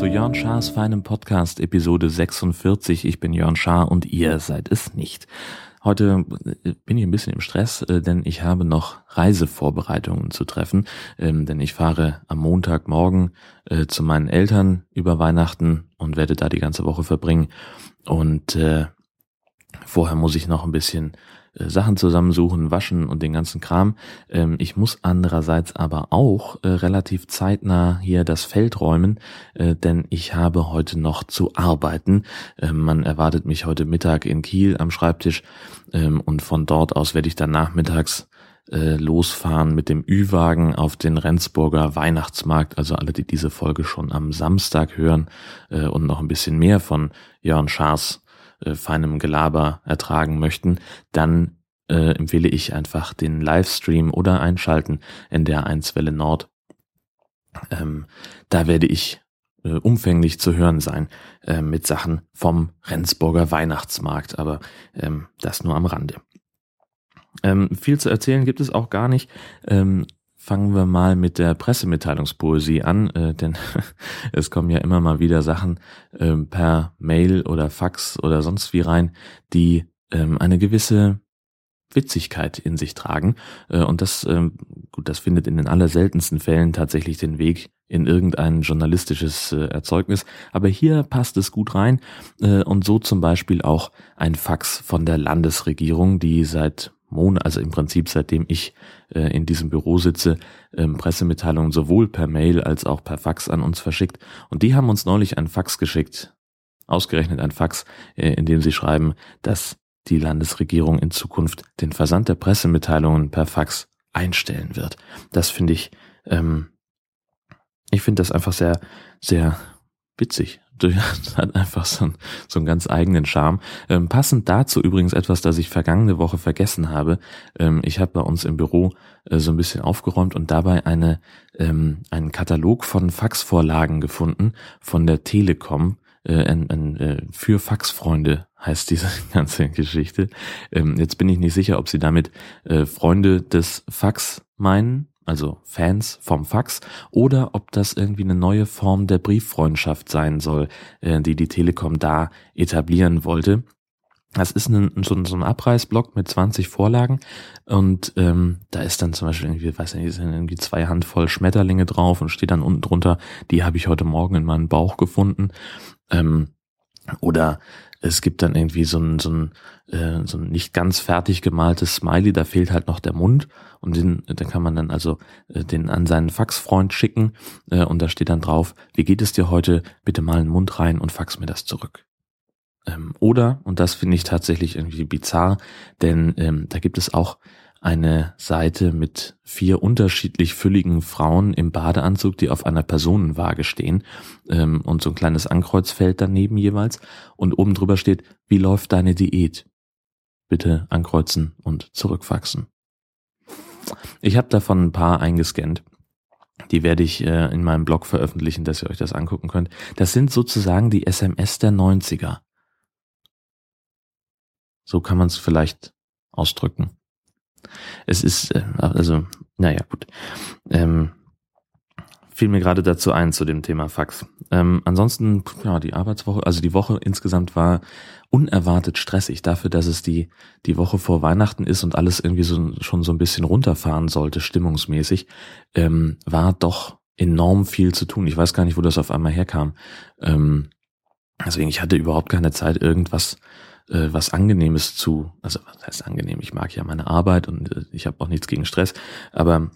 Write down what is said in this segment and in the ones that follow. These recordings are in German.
zu Jörn Schars feinem Podcast, Episode 46. Ich bin Jörn Schaar und ihr seid es nicht. Heute bin ich ein bisschen im Stress, äh, denn ich habe noch Reisevorbereitungen zu treffen, ähm, denn ich fahre am Montagmorgen äh, zu meinen Eltern über Weihnachten und werde da die ganze Woche verbringen. Und vorher muss ich noch ein bisschen äh, Sachen zusammensuchen, waschen und den ganzen Kram. Ähm, ich muss andererseits aber auch äh, relativ zeitnah hier das Feld räumen, äh, denn ich habe heute noch zu arbeiten. Ähm, man erwartet mich heute Mittag in Kiel am Schreibtisch ähm, und von dort aus werde ich dann nachmittags losfahren mit dem Ü-Wagen auf den Rendsburger Weihnachtsmarkt. Also alle, die diese Folge schon am Samstag hören und noch ein bisschen mehr von Jörn Schaas äh, feinem Gelaber ertragen möchten, dann äh, empfehle ich einfach den Livestream oder einschalten in der 1 Welle Nord. Ähm, da werde ich äh, umfänglich zu hören sein äh, mit Sachen vom Rendsburger Weihnachtsmarkt, aber ähm, das nur am Rande. Ähm, viel zu erzählen gibt es auch gar nicht. Ähm, fangen wir mal mit der Pressemitteilungspoesie an, äh, denn es kommen ja immer mal wieder Sachen äh, per Mail oder Fax oder sonst wie rein, die ähm, eine gewisse Witzigkeit in sich tragen. Äh, und das, ähm, gut, das findet in den allerseltensten Fällen tatsächlich den Weg in irgendein journalistisches äh, Erzeugnis. Aber hier passt es gut rein. Äh, und so zum Beispiel auch ein Fax von der Landesregierung, die seit Monat, also im Prinzip seitdem ich äh, in diesem Büro sitze, ähm, Pressemitteilungen sowohl per Mail als auch per Fax an uns verschickt. Und die haben uns neulich ein Fax geschickt, ausgerechnet ein Fax, äh, in dem sie schreiben, dass die Landesregierung in Zukunft den Versand der Pressemitteilungen per Fax einstellen wird. Das finde ich, ähm, ich finde das einfach sehr, sehr witzig hat einfach so, einen, so einen ganz eigenen Charme. Ähm, passend dazu übrigens etwas, das ich vergangene Woche vergessen habe. Ähm, ich habe bei uns im Büro äh, so ein bisschen aufgeräumt und dabei eine, ähm, einen Katalog von Faxvorlagen gefunden von der Telekom. Äh, ein, ein, äh, für Faxfreunde heißt diese ganze Geschichte. Ähm, jetzt bin ich nicht sicher, ob sie damit äh, Freunde des Fax meinen also Fans vom Fax, oder ob das irgendwie eine neue Form der Brieffreundschaft sein soll, äh, die die Telekom da etablieren wollte. Das ist ein, so, ein Abreißblock mit 20 Vorlagen und ähm, da ist dann zum Beispiel irgendwie, weiß nicht, sind irgendwie zwei Handvoll Schmetterlinge drauf und steht dann unten drunter, die habe ich heute Morgen in meinem Bauch gefunden. Ähm, oder es gibt dann irgendwie so ein, so ein, äh, so ein nicht ganz fertig gemaltes Smiley, da fehlt halt noch der Mund und den, den kann man dann also äh, den an seinen Faxfreund schicken äh, und da steht dann drauf, wie geht es dir heute? Bitte mal einen Mund rein und fax mir das zurück. Ähm, oder, und das finde ich tatsächlich irgendwie bizarr, denn ähm, da gibt es auch eine Seite mit vier unterschiedlich fülligen Frauen im Badeanzug, die auf einer Personenwaage stehen ähm, und so ein kleines Ankreuzfeld daneben jeweils und oben drüber steht, wie läuft deine Diät? Bitte ankreuzen und zurückfaxen. Ich habe davon ein paar eingescannt. Die werde ich äh, in meinem Blog veröffentlichen, dass ihr euch das angucken könnt. Das sind sozusagen die SMS der 90er. So kann man es vielleicht ausdrücken. Es ist, äh, also, naja, gut. Ähm, fiel mir gerade dazu ein zu dem Thema Fax. Ähm, ansonsten, ja, die Arbeitswoche, also die Woche insgesamt war unerwartet stressig dafür, dass es die, die Woche vor Weihnachten ist und alles irgendwie so, schon so ein bisschen runterfahren sollte, stimmungsmäßig, ähm, war doch enorm viel zu tun. Ich weiß gar nicht, wo das auf einmal herkam. Ähm, deswegen, ich hatte überhaupt keine Zeit, irgendwas äh, was Angenehmes zu, also was heißt angenehm, ich mag ja meine Arbeit und äh, ich habe auch nichts gegen Stress, aber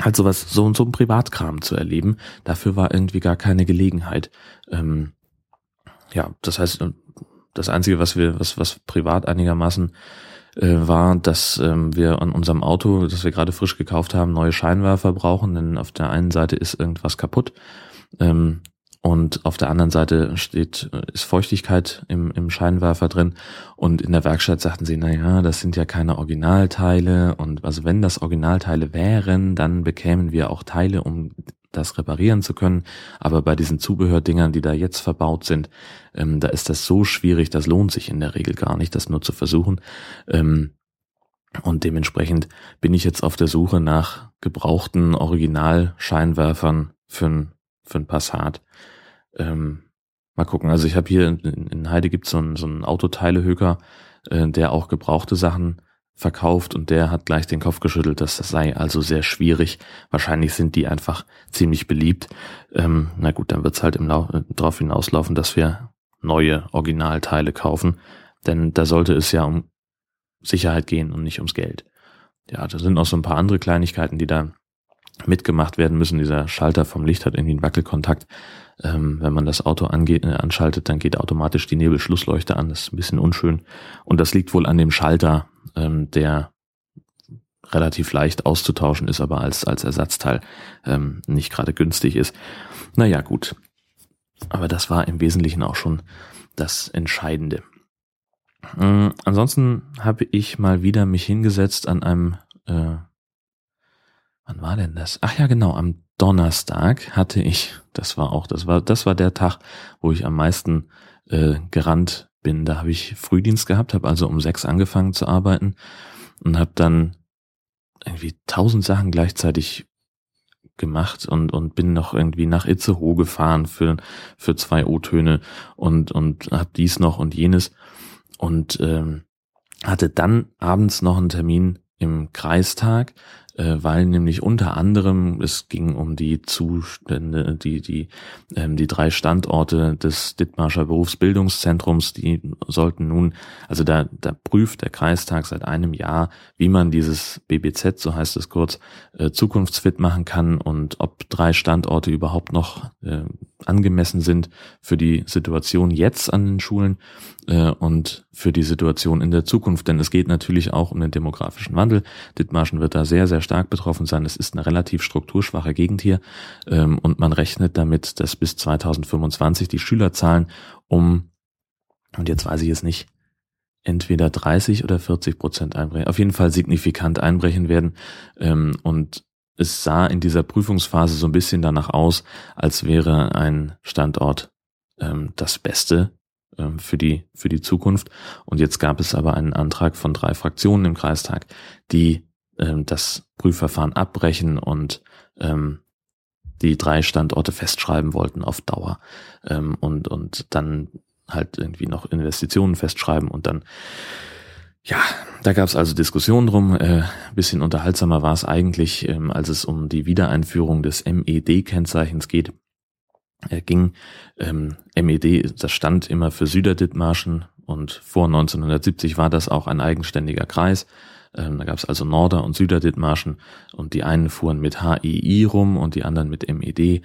halt sowas, so, so ein Privatkram zu erleben, dafür war irgendwie gar keine Gelegenheit. Ähm, ja, das heißt, äh, das Einzige, was wir, was, was privat einigermaßen äh, war, dass ähm, wir an unserem Auto, das wir gerade frisch gekauft haben, neue Scheinwerfer brauchen, denn auf der einen Seite ist irgendwas kaputt. Ähm, und auf der anderen Seite steht, ist Feuchtigkeit im, im Scheinwerfer drin. Und in der Werkstatt sagten sie, na ja, das sind ja keine Originalteile. Und also wenn das Originalteile wären, dann bekämen wir auch Teile, um das reparieren zu können. Aber bei diesen Zubehördingern, die da jetzt verbaut sind, ähm, da ist das so schwierig, das lohnt sich in der Regel gar nicht, das nur zu versuchen. Ähm, und dementsprechend bin ich jetzt auf der Suche nach gebrauchten Originalscheinwerfern für ein, für ein Passat. Ähm, mal gucken. Also ich habe hier in, in Heide gibt so es so einen Autoteilehöker, äh, der auch gebrauchte Sachen verkauft und der hat gleich den Kopf geschüttelt, dass das sei also sehr schwierig. Wahrscheinlich sind die einfach ziemlich beliebt. Ähm, na gut, dann wird's halt im Lau darauf hinauslaufen, dass wir neue Originalteile kaufen, denn da sollte es ja um Sicherheit gehen und nicht ums Geld. Ja, da sind auch so ein paar andere Kleinigkeiten, die da mitgemacht werden müssen. Dieser Schalter vom Licht hat irgendwie einen Wackelkontakt. Ähm, wenn man das Auto angeht, äh, anschaltet, dann geht automatisch die Nebelschlussleuchte an. Das ist ein bisschen unschön. Und das liegt wohl an dem Schalter, ähm, der relativ leicht auszutauschen ist, aber als, als Ersatzteil ähm, nicht gerade günstig ist. Naja, gut. Aber das war im Wesentlichen auch schon das Entscheidende. Ähm, ansonsten habe ich mal wieder mich hingesetzt an einem, äh, wann war denn das? Ach ja, genau, am Donnerstag hatte ich, das war auch, das war, das war der Tag, wo ich am meisten äh, gerannt bin. Da habe ich Frühdienst gehabt, habe also um sechs angefangen zu arbeiten und habe dann irgendwie tausend Sachen gleichzeitig gemacht und und bin noch irgendwie nach Itzehoe gefahren für für zwei O-Töne und und habe dies noch und jenes und ähm, hatte dann abends noch einen Termin im Kreistag äh, weil nämlich unter anderem es ging um die Zustände, die die ähm, die drei Standorte des Dithmarscher Berufsbildungszentrums, die sollten nun, also da da prüft der Kreistag seit einem Jahr, wie man dieses BBZ, so heißt es kurz, äh, zukunftsfit machen kann und ob drei Standorte überhaupt noch äh, angemessen sind für die Situation jetzt an den Schulen äh, und für die Situation in der Zukunft. Denn es geht natürlich auch um den demografischen Wandel. Dithmarschen wird da sehr, sehr stark betroffen sein. Es ist eine relativ strukturschwache Gegend hier ähm, und man rechnet damit, dass bis 2025 die Schülerzahlen um, und jetzt weiß ich es nicht, entweder 30 oder 40 Prozent einbrechen, auf jeden Fall signifikant einbrechen werden. Ähm, und es sah in dieser Prüfungsphase so ein bisschen danach aus, als wäre ein Standort ähm, das Beste ähm, für die für die Zukunft. Und jetzt gab es aber einen Antrag von drei Fraktionen im Kreistag, die ähm, das Prüfverfahren abbrechen und ähm, die drei Standorte festschreiben wollten auf Dauer ähm, und und dann halt irgendwie noch Investitionen festschreiben und dann ja, da gab es also Diskussionen drum. Äh, bisschen unterhaltsamer war es eigentlich, ähm, als es um die Wiedereinführung des MED-Kennzeichens geht. Äh, ging ähm, MED, das stand immer für Süderdithmarschen und vor 1970 war das auch ein eigenständiger Kreis. Ähm, da gab es also Norder- und Süderdithmarschen und die einen fuhren mit HII rum und die anderen mit MED.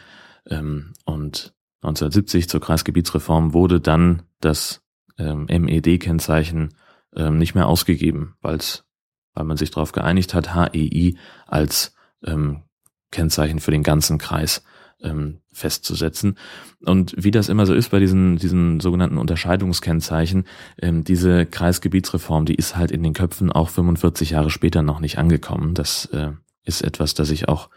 Ähm, und 1970 zur Kreisgebietsreform wurde dann das ähm, MED-Kennzeichen ähm, nicht mehr ausgegeben, weil's, weil man sich darauf geeinigt hat, HEI als ähm, Kennzeichen für den ganzen Kreis ähm, festzusetzen. Und wie das immer so ist bei diesen, diesen sogenannten Unterscheidungskennzeichen, ähm, diese Kreisgebietsreform, die ist halt in den Köpfen auch 45 Jahre später noch nicht angekommen. Das äh, ist etwas, das ich auch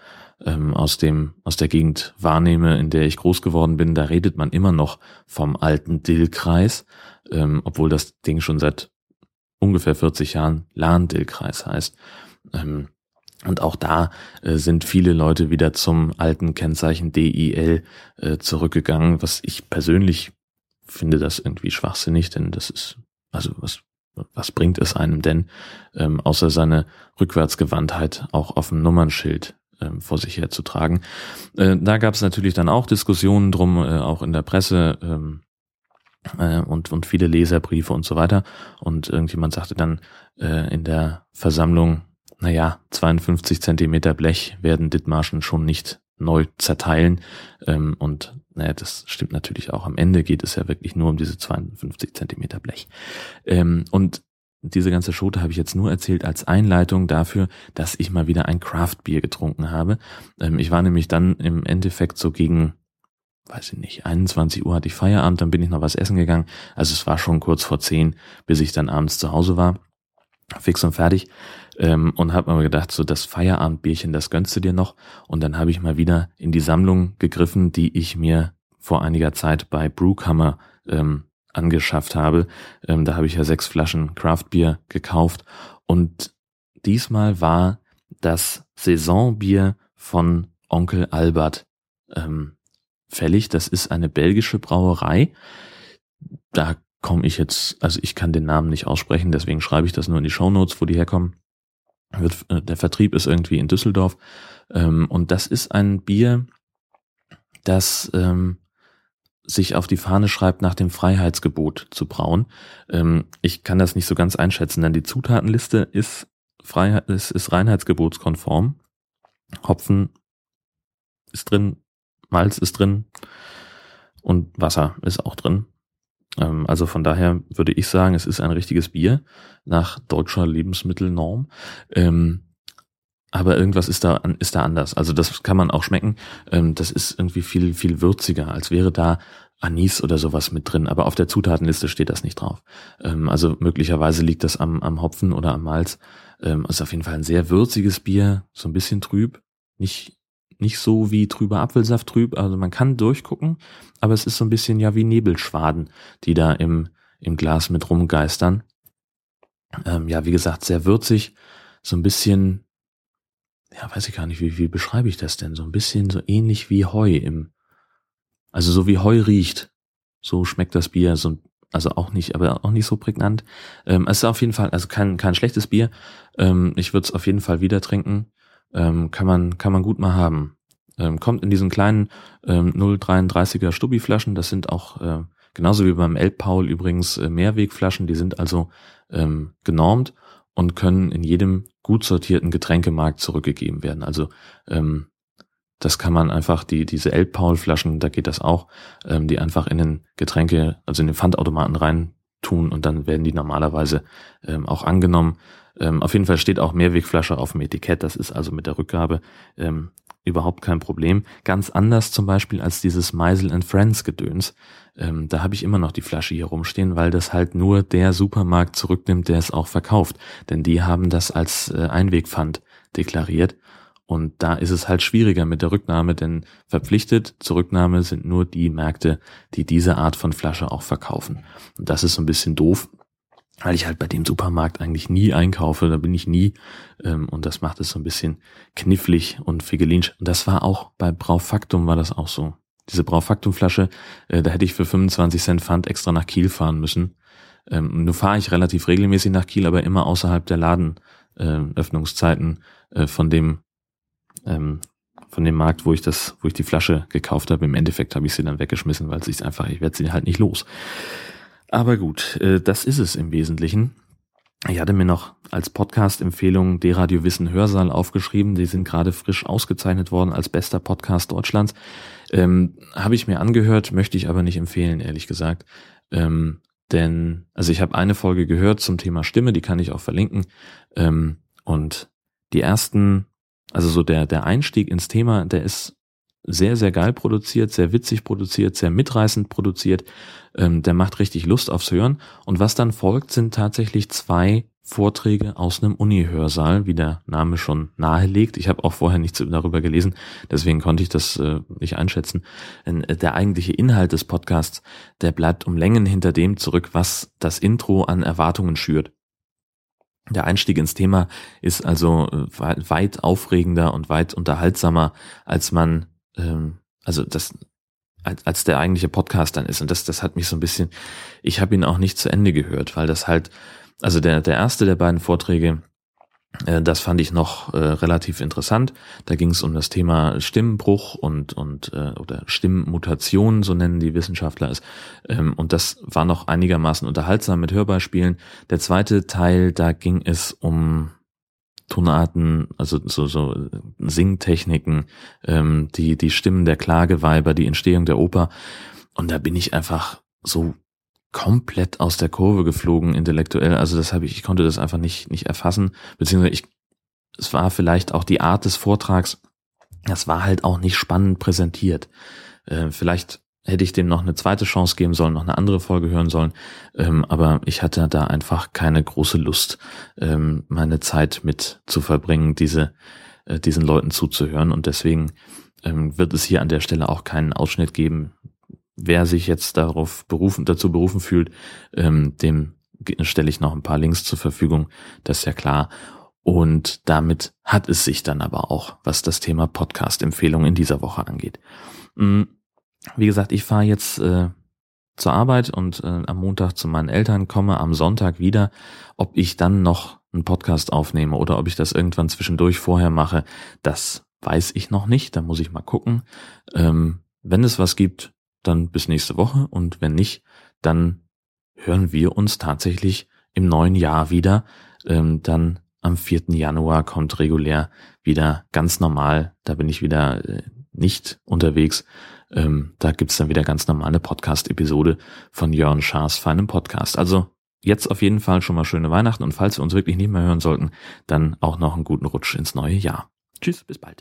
ähm, aus dem aus der Gegend wahrnehme, in der ich groß geworden bin. Da redet man immer noch vom alten Dill-Kreis, ähm, obwohl das Ding schon seit ungefähr 40 Jahren Lahndil-Kreis heißt. Ähm, und auch da äh, sind viele Leute wieder zum alten Kennzeichen DIL äh, zurückgegangen, was ich persönlich finde das irgendwie schwachsinnig, denn das ist, also was, was bringt es einem denn, ähm, außer seine Rückwärtsgewandtheit auch auf dem Nummernschild ähm, vor sich herzutragen. Äh, da gab es natürlich dann auch Diskussionen drum, äh, auch in der Presse, ähm, äh, und, und viele Leserbriefe und so weiter. Und irgendjemand sagte dann äh, in der Versammlung, naja, 52 Zentimeter Blech werden Dithmarschen schon nicht neu zerteilen. Ähm, und naja, das stimmt natürlich auch. Am Ende geht es ja wirklich nur um diese 52 Zentimeter Blech. Ähm, und diese ganze Schote habe ich jetzt nur erzählt als Einleitung dafür, dass ich mal wieder ein Craft-Bier getrunken habe. Ähm, ich war nämlich dann im Endeffekt so gegen weiß ich nicht, 21 Uhr hatte ich Feierabend, dann bin ich noch was essen gegangen. Also es war schon kurz vor 10, bis ich dann abends zu Hause war. Fix und fertig. Ähm, und habe mir gedacht, so das Feierabendbierchen, das gönnst du dir noch. Und dann habe ich mal wieder in die Sammlung gegriffen, die ich mir vor einiger Zeit bei Brewkammer ähm, angeschafft habe. Ähm, da habe ich ja sechs Flaschen Craftbier gekauft und diesmal war das Saisonbier von Onkel Albert ähm, fällig. Das ist eine belgische Brauerei. Da komme ich jetzt, also ich kann den Namen nicht aussprechen, deswegen schreibe ich das nur in die Show Notes, wo die herkommen. Äh, der Vertrieb ist irgendwie in Düsseldorf. Ähm, und das ist ein Bier, das ähm, sich auf die Fahne schreibt, nach dem Freiheitsgebot zu brauen. Ähm, ich kann das nicht so ganz einschätzen, denn die Zutatenliste ist, Freiheit, ist, ist reinheitsgebotskonform. Hopfen ist drin, Malz ist drin und Wasser ist auch drin. Ähm, also von daher würde ich sagen, es ist ein richtiges Bier nach deutscher Lebensmittelnorm. Ähm, aber irgendwas ist da, ist da anders. Also das kann man auch schmecken. Ähm, das ist irgendwie viel, viel würziger, als wäre da Anis oder sowas mit drin. Aber auf der Zutatenliste steht das nicht drauf. Also möglicherweise liegt das am, am Hopfen oder am Malz. Es ist auf jeden Fall ein sehr würziges Bier, so ein bisschen trüb. Nicht, nicht so wie trüber Apfelsaft trüb. Also man kann durchgucken, aber es ist so ein bisschen ja wie Nebelschwaden, die da im, im Glas mit rumgeistern. Ähm, ja, wie gesagt, sehr würzig, so ein bisschen, ja, weiß ich gar nicht, wie, wie beschreibe ich das denn? So ein bisschen so ähnlich wie Heu im, also so wie Heu riecht. So schmeckt das Bier, so also auch nicht, aber auch nicht so prägnant. Ähm, es ist auf jeden Fall, also kein, kein schlechtes Bier. Ähm, ich würde es auf jeden Fall wieder trinken. Ähm, kann man, kann man gut mal haben. Ähm, kommt in diesen kleinen ähm, 0,33er Stubbi-Flaschen. Das sind auch äh, genauso wie beim Elbpaul übrigens äh, Mehrwegflaschen. Die sind also ähm, genormt und können in jedem gut sortierten Getränkemarkt zurückgegeben werden. Also ähm, das kann man einfach, die, diese Elbpaul-Flaschen, da geht das auch, ähm, die einfach in den Getränke, also in den Pfandautomaten rein tun und dann werden die normalerweise ähm, auch angenommen. Ähm, auf jeden Fall steht auch Mehrwegflasche auf dem Etikett. Das ist also mit der Rückgabe ähm, überhaupt kein Problem. Ganz anders zum Beispiel als dieses Meisel and Friends Gedöns. Ähm, da habe ich immer noch die Flasche hier rumstehen, weil das halt nur der Supermarkt zurücknimmt, der es auch verkauft. Denn die haben das als äh, Einwegpfand deklariert. Und da ist es halt schwieriger mit der Rücknahme, denn verpflichtet zur Rücknahme sind nur die Märkte, die diese Art von Flasche auch verkaufen. Und das ist so ein bisschen doof, weil ich halt bei dem Supermarkt eigentlich nie einkaufe, da bin ich nie ähm, und das macht es so ein bisschen knifflig und figelinsch. Und das war auch bei Braufaktum war das auch so. Diese Braufaktum-Flasche, äh, da hätte ich für 25 Cent Pfand extra nach Kiel fahren müssen. Ähm, nur fahre ich relativ regelmäßig nach Kiel, aber immer außerhalb der Ladenöffnungszeiten äh, von dem ähm, von dem Markt, wo ich das, wo ich die Flasche gekauft habe. Im Endeffekt habe ich sie dann weggeschmissen, weil es einfach, ich werde sie halt nicht los. Aber gut, äh, das ist es im Wesentlichen. Ich hatte mir noch als Podcast-Empfehlung D-Radio Wissen Hörsaal aufgeschrieben. Die sind gerade frisch ausgezeichnet worden als bester Podcast Deutschlands. Ähm, Habe ich mir angehört, möchte ich aber nicht empfehlen, ehrlich gesagt. Ähm, denn, also ich habe eine Folge gehört zum Thema Stimme, die kann ich auch verlinken. Ähm, und die ersten, also so der, der Einstieg ins Thema, der ist sehr, sehr geil produziert, sehr witzig produziert, sehr mitreißend produziert. Ähm, der macht richtig Lust aufs Hören. Und was dann folgt, sind tatsächlich zwei Vorträge aus einem Uni-Hörsaal, wie der Name schon nahelegt. Ich habe auch vorher nichts darüber gelesen, deswegen konnte ich das äh, nicht einschätzen. Äh, der eigentliche Inhalt des Podcasts, der bleibt um Längen hinter dem zurück, was das Intro an Erwartungen schürt. Der Einstieg ins Thema ist also äh, weit aufregender und weit unterhaltsamer, als man ähm, also das als, als der eigentliche Podcast dann ist. Und das, das hat mich so ein bisschen, ich habe ihn auch nicht zu Ende gehört, weil das halt, also der, der erste der beiden Vorträge, das fand ich noch äh, relativ interessant. Da ging es um das Thema Stimmbruch und und äh, oder Stimmmutation, so nennen die Wissenschaftler es. Ähm, und das war noch einigermaßen unterhaltsam mit Hörbeispielen. Der zweite Teil, da ging es um Tonarten, also so, so Singtechniken, ähm, die, die Stimmen der Klageweiber, die Entstehung der Oper. Und da bin ich einfach so komplett aus der Kurve geflogen intellektuell. Also das habe ich, ich konnte das einfach nicht, nicht erfassen, beziehungsweise ich, es war vielleicht auch die Art des Vortrags, das war halt auch nicht spannend präsentiert. Äh, vielleicht hätte ich dem noch eine zweite Chance geben sollen, noch eine andere Folge hören sollen. Ähm, aber ich hatte da einfach keine große Lust, ähm, meine Zeit mit zu verbringen, diese, äh, diesen Leuten zuzuhören. Und deswegen ähm, wird es hier an der Stelle auch keinen Ausschnitt geben. Wer sich jetzt darauf berufen, dazu berufen fühlt, ähm, dem stelle ich noch ein paar Links zur Verfügung. Das ist ja klar. Und damit hat es sich dann aber auch, was das Thema Podcast-Empfehlung in dieser Woche angeht. Mm, wie gesagt, ich fahre jetzt äh, zur Arbeit und äh, am Montag zu meinen Eltern, komme am Sonntag wieder. Ob ich dann noch einen Podcast aufnehme oder ob ich das irgendwann zwischendurch vorher mache, das weiß ich noch nicht. Da muss ich mal gucken. Ähm, wenn es was gibt, dann bis nächste Woche und wenn nicht, dann hören wir uns tatsächlich im neuen Jahr wieder. Ähm, dann am 4. Januar kommt regulär wieder ganz normal. Da bin ich wieder äh, nicht unterwegs. Ähm, da gibt's dann wieder ganz normale Podcast-Episode von Jörn Schaas feinem Podcast. Also jetzt auf jeden Fall schon mal schöne Weihnachten und falls wir uns wirklich nicht mehr hören sollten, dann auch noch einen guten Rutsch ins neue Jahr. Tschüss, bis bald.